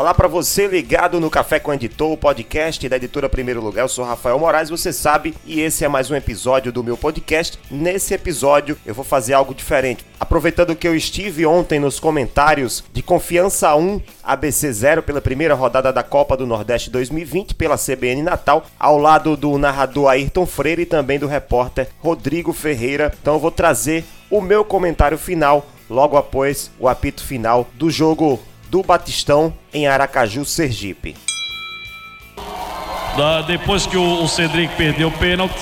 Olá para você ligado no Café com Editor, o podcast da editora Primeiro Lugar. Eu sou Rafael Moraes, você sabe, e esse é mais um episódio do meu podcast. Nesse episódio eu vou fazer algo diferente. Aproveitando que eu estive ontem nos comentários de Confiança 1, ABC 0 pela primeira rodada da Copa do Nordeste 2020 pela CBN Natal, ao lado do narrador Ayrton Freire e também do repórter Rodrigo Ferreira. Então eu vou trazer o meu comentário final logo após o apito final do jogo do Batistão em Aracaju, Sergipe. Da, depois que o, o Cedric perdeu o pênalti,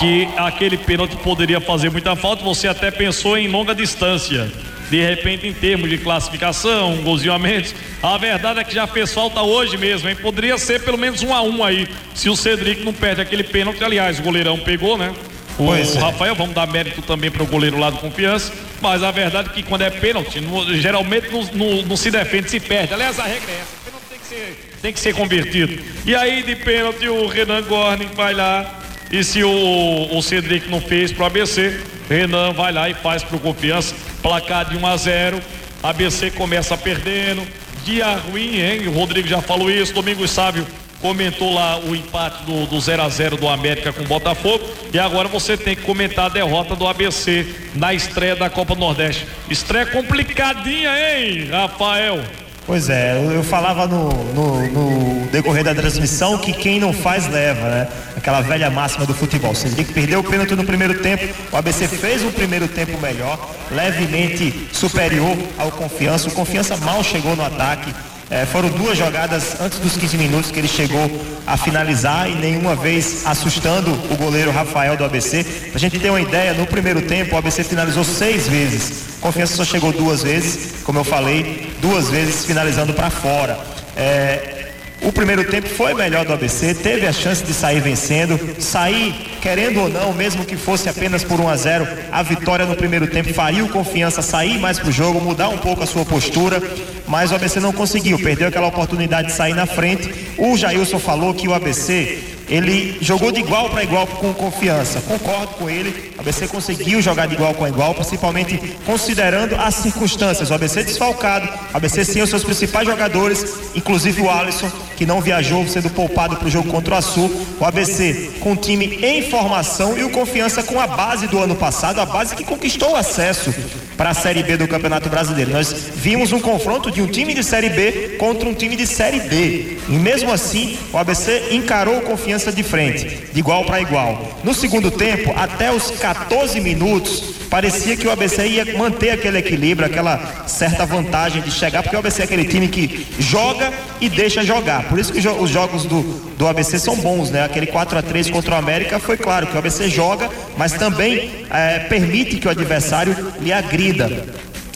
que aquele pênalti poderia fazer muita falta, você até pensou em longa distância. De repente, em termos de classificação, um golzinho a menos. A verdade é que já fez falta hoje mesmo, hein? Poderia ser pelo menos um a um aí, se o Cedric não perde aquele pênalti. Aliás, o goleirão pegou, né? O, o é. Rafael, vamos dar mérito também para o goleiro lá do Confiança. Mas a verdade é que quando é pênalti, no, geralmente não, não, não, se defende, se perde. Aliás, a regra é essa: pênalti tem que ser, tem que ser convertido. E aí, de pênalti, o Renan Gorning vai lá. E se o, o Cedric não fez para o ABC, Renan vai lá e faz para o Confiança. Placar de 1 a 0. ABC começa perdendo. Dia ruim, hein? O Rodrigo já falou isso. Domingos Sábio comentou lá o empate do, do 0 a 0 do América com o Botafogo e agora você tem que comentar a derrota do ABC na estreia da Copa Nordeste. Estreia complicadinha, hein, Rafael? Pois é, eu falava no, no, no, decorrer da transmissão que quem não faz leva, né? Aquela velha máxima do futebol. Você tem que perder o pênalti no primeiro tempo. O ABC fez um primeiro tempo melhor, levemente superior ao confiança. O confiança mal chegou no ataque. É, foram duas jogadas antes dos 15 minutos que ele chegou a finalizar e nenhuma vez assustando o goleiro Rafael do ABC. Pra gente ter uma ideia, no primeiro tempo o ABC finalizou seis vezes. Confiança só chegou duas vezes, como eu falei, duas vezes finalizando para fora. É, o primeiro tempo foi melhor do ABC, teve a chance de sair vencendo, sair, querendo ou não, mesmo que fosse apenas por 1 a 0, a vitória no primeiro tempo faria o confiança sair mais para o jogo, mudar um pouco a sua postura, mas o ABC não conseguiu, perdeu aquela oportunidade de sair na frente. O Jailson falou que o ABC ele jogou de igual para igual com confiança. Concordo com ele. O ABC conseguiu jogar de igual com igual, principalmente considerando as circunstâncias. O ABC desfalcado, o ABC sem os seus principais jogadores, inclusive o Alisson, que não viajou, sendo poupado para o jogo contra o Açu. O ABC com o time em formação e o confiança com a base do ano passado, a base que conquistou o acesso para a Série B do Campeonato Brasileiro. Nós vimos um confronto de um time de Série B contra um time de Série D. E mesmo assim, o ABC encarou confiança de frente, de igual para igual. No segundo tempo, até os 14 minutos, parecia que o ABC ia manter aquele equilíbrio, aquela certa vantagem de chegar, porque o ABC é aquele time que joga e deixa jogar. Por isso que os jogos do, do ABC são bons, né? Aquele 4 a 3 contra o América foi claro que o ABC joga, mas também é, permite que o adversário lhe agrida.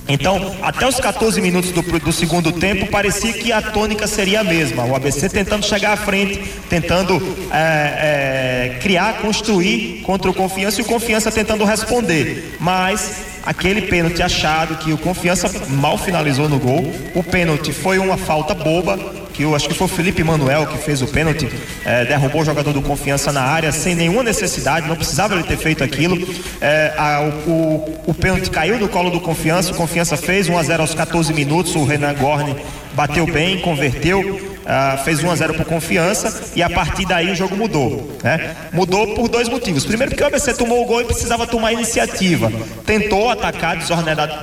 Então, até os 14 minutos do, do, segundo tempo, parecia que a tônica seria a mesma. O ABC tentando chegar à frente, tentando é, é, criar, construir contra o Confiança e o Confiança tentando responder. Mas aquele pênalti achado que o Confiança mal finalizou no gol. O pênalti foi uma falta boba, que eu acho que foi o Felipe Manuel que fez o pênalti, é, derrubou o jogador do Confiança na área sem nenhuma necessidade, não precisava ele ter feito aquilo. É, a, o, o, pênalti caiu no colo do Confiança, o Confiança fez 1 a 0 aos 14 minutos, o Renan Gorne bateu bem, converteu. Uh, fez 1 a 0 por confiança e a partir daí o jogo mudou. Né? Mudou por dois motivos. Primeiro, porque o ABC tomou o gol e precisava tomar iniciativa. Tentou atacar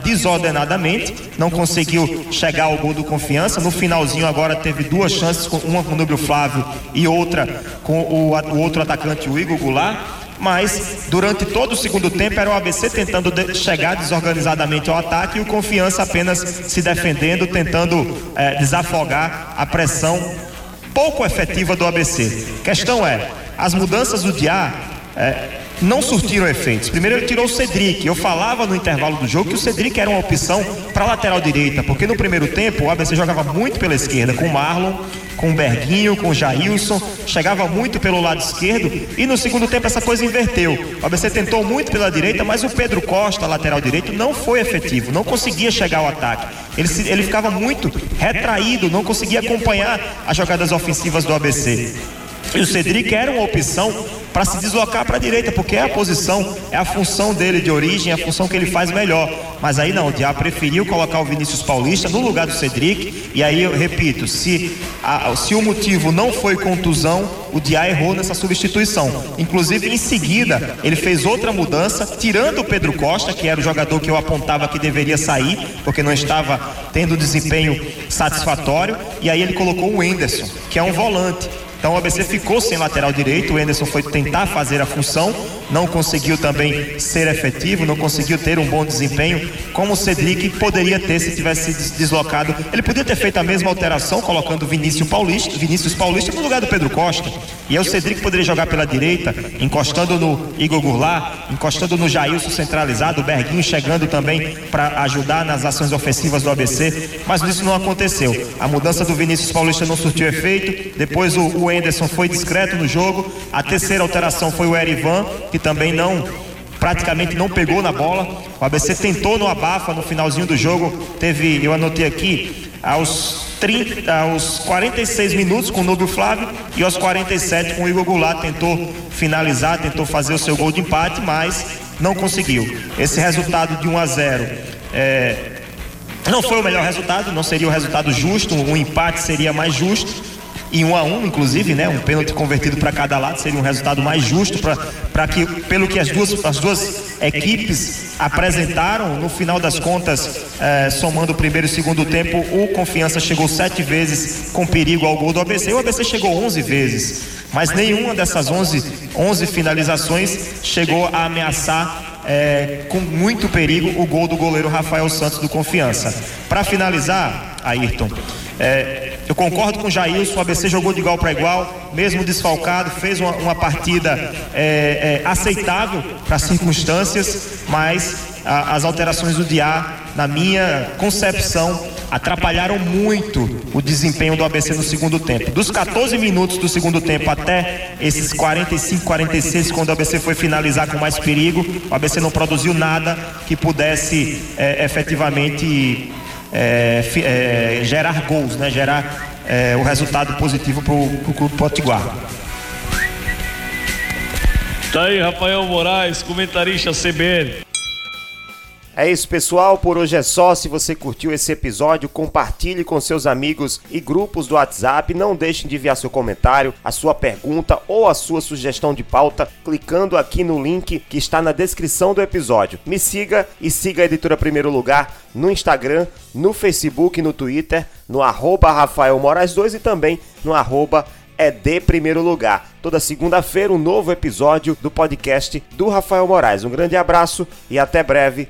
desordenadamente, não conseguiu chegar ao gol do confiança. No finalzinho, agora teve duas chances, uma com o Núbio Flávio e outra com o, o outro atacante, o Igor Goulart mas durante todo o segundo tempo era o ABC tentando de chegar desorganizadamente ao ataque e o Confiança apenas se defendendo, tentando é, desafogar a pressão pouco efetiva do ABC. Questão é, as mudanças do Diá é, não surtiram efeitos. Primeiro ele tirou o Cedric. Eu falava no intervalo do jogo que o Cedric era uma opção para lateral direita, porque no primeiro tempo o ABC jogava muito pela esquerda com o Marlon, com o Berguinho, com o Jailson, chegava muito pelo lado esquerdo e no segundo tempo essa coisa inverteu. O ABC tentou muito pela direita, mas o Pedro Costa, lateral direito, não foi efetivo, não conseguia chegar ao ataque. Ele, ele ficava muito retraído, não conseguia acompanhar as jogadas ofensivas do ABC. E o Cedric era uma opção para se deslocar para a direita, porque é a posição, é a função dele de origem, é a função que ele faz melhor. Mas aí não, o Diá preferiu colocar o Vinícius Paulista no lugar do Cedric. E aí eu repito, se, a, se o motivo não foi contusão, o Diá errou nessa substituição. Inclusive, em seguida, ele fez outra mudança, tirando o Pedro Costa, que era o jogador que eu apontava que deveria sair, porque não estava tendo desempenho satisfatório. E aí ele colocou o Enderson, que é um volante. Então o ABC ficou sem lateral direito, o Enderson foi tentar fazer a função, não conseguiu também ser efetivo, não conseguiu ter um bom desempenho, como o Cedric poderia ter se tivesse se deslocado. Ele podia ter feito a mesma alteração, colocando Vinícius Paulista, Vinícius Paulista no lugar do Pedro Costa. E aí o Cedric poderia jogar pela direita, encostando no Igor Goulart, encostando no Jailson centralizado, o Berguinho chegando também para ajudar nas ações ofensivas do ABC, mas isso não aconteceu. A mudança do Vinícius Paulista não surtiu efeito, depois o, o Enderson foi discreto no jogo, a terceira alteração foi o Erivan, que também não praticamente não pegou na bola. O ABC tentou no abafa no finalzinho do jogo, teve, eu anotei aqui, aos 30, aos 46 minutos com o Nubio Flávio e aos 47 com o Igor Goulart tentou finalizar, tentou fazer o seu gol de empate, mas não conseguiu. Esse resultado de 1 a 0 é, não foi o melhor resultado, não seria o resultado justo, um empate seria mais justo, e um a um, inclusive, né? Um pênalti convertido para cada lado seria um resultado mais justo para que, pelo que as duas, as duas equipes apresentaram, no final das contas, eh, somando o primeiro e segundo tempo, o Confiança chegou sete vezes com perigo ao gol do ABC. O ABC chegou onze vezes, mas nenhuma dessas onze, onze finalizações chegou a ameaçar é, com muito perigo o gol do goleiro Rafael Santos do Confiança. Para finalizar, Ayrton, é, eu concordo com o Jailson, o ABC jogou de igual para igual, mesmo desfalcado, fez uma, uma partida é, é, aceitável para as circunstâncias, mas a, as alterações do Diá, na minha concepção, atrapalharam muito o desempenho do ABC no segundo tempo. Dos 14 minutos do segundo tempo até esses 45, 46, quando o ABC foi finalizar com mais perigo, o ABC não produziu nada que pudesse é, efetivamente é, é, gerar gols, né? gerar é, o resultado positivo para o Clube Potiguar. Tá aí, Rafael Moraes, comentarista CBN. É isso, pessoal. Por hoje é só. Se você curtiu esse episódio, compartilhe com seus amigos e grupos do WhatsApp. Não deixem de enviar seu comentário, a sua pergunta ou a sua sugestão de pauta clicando aqui no link que está na descrição do episódio. Me siga e siga a Editora Primeiro Lugar no Instagram, no Facebook no Twitter, no arroba Rafael Moraes 2 e também no arroba é de primeiro lugar. Toda segunda-feira, um novo episódio do podcast do Rafael Moraes. Um grande abraço e até breve.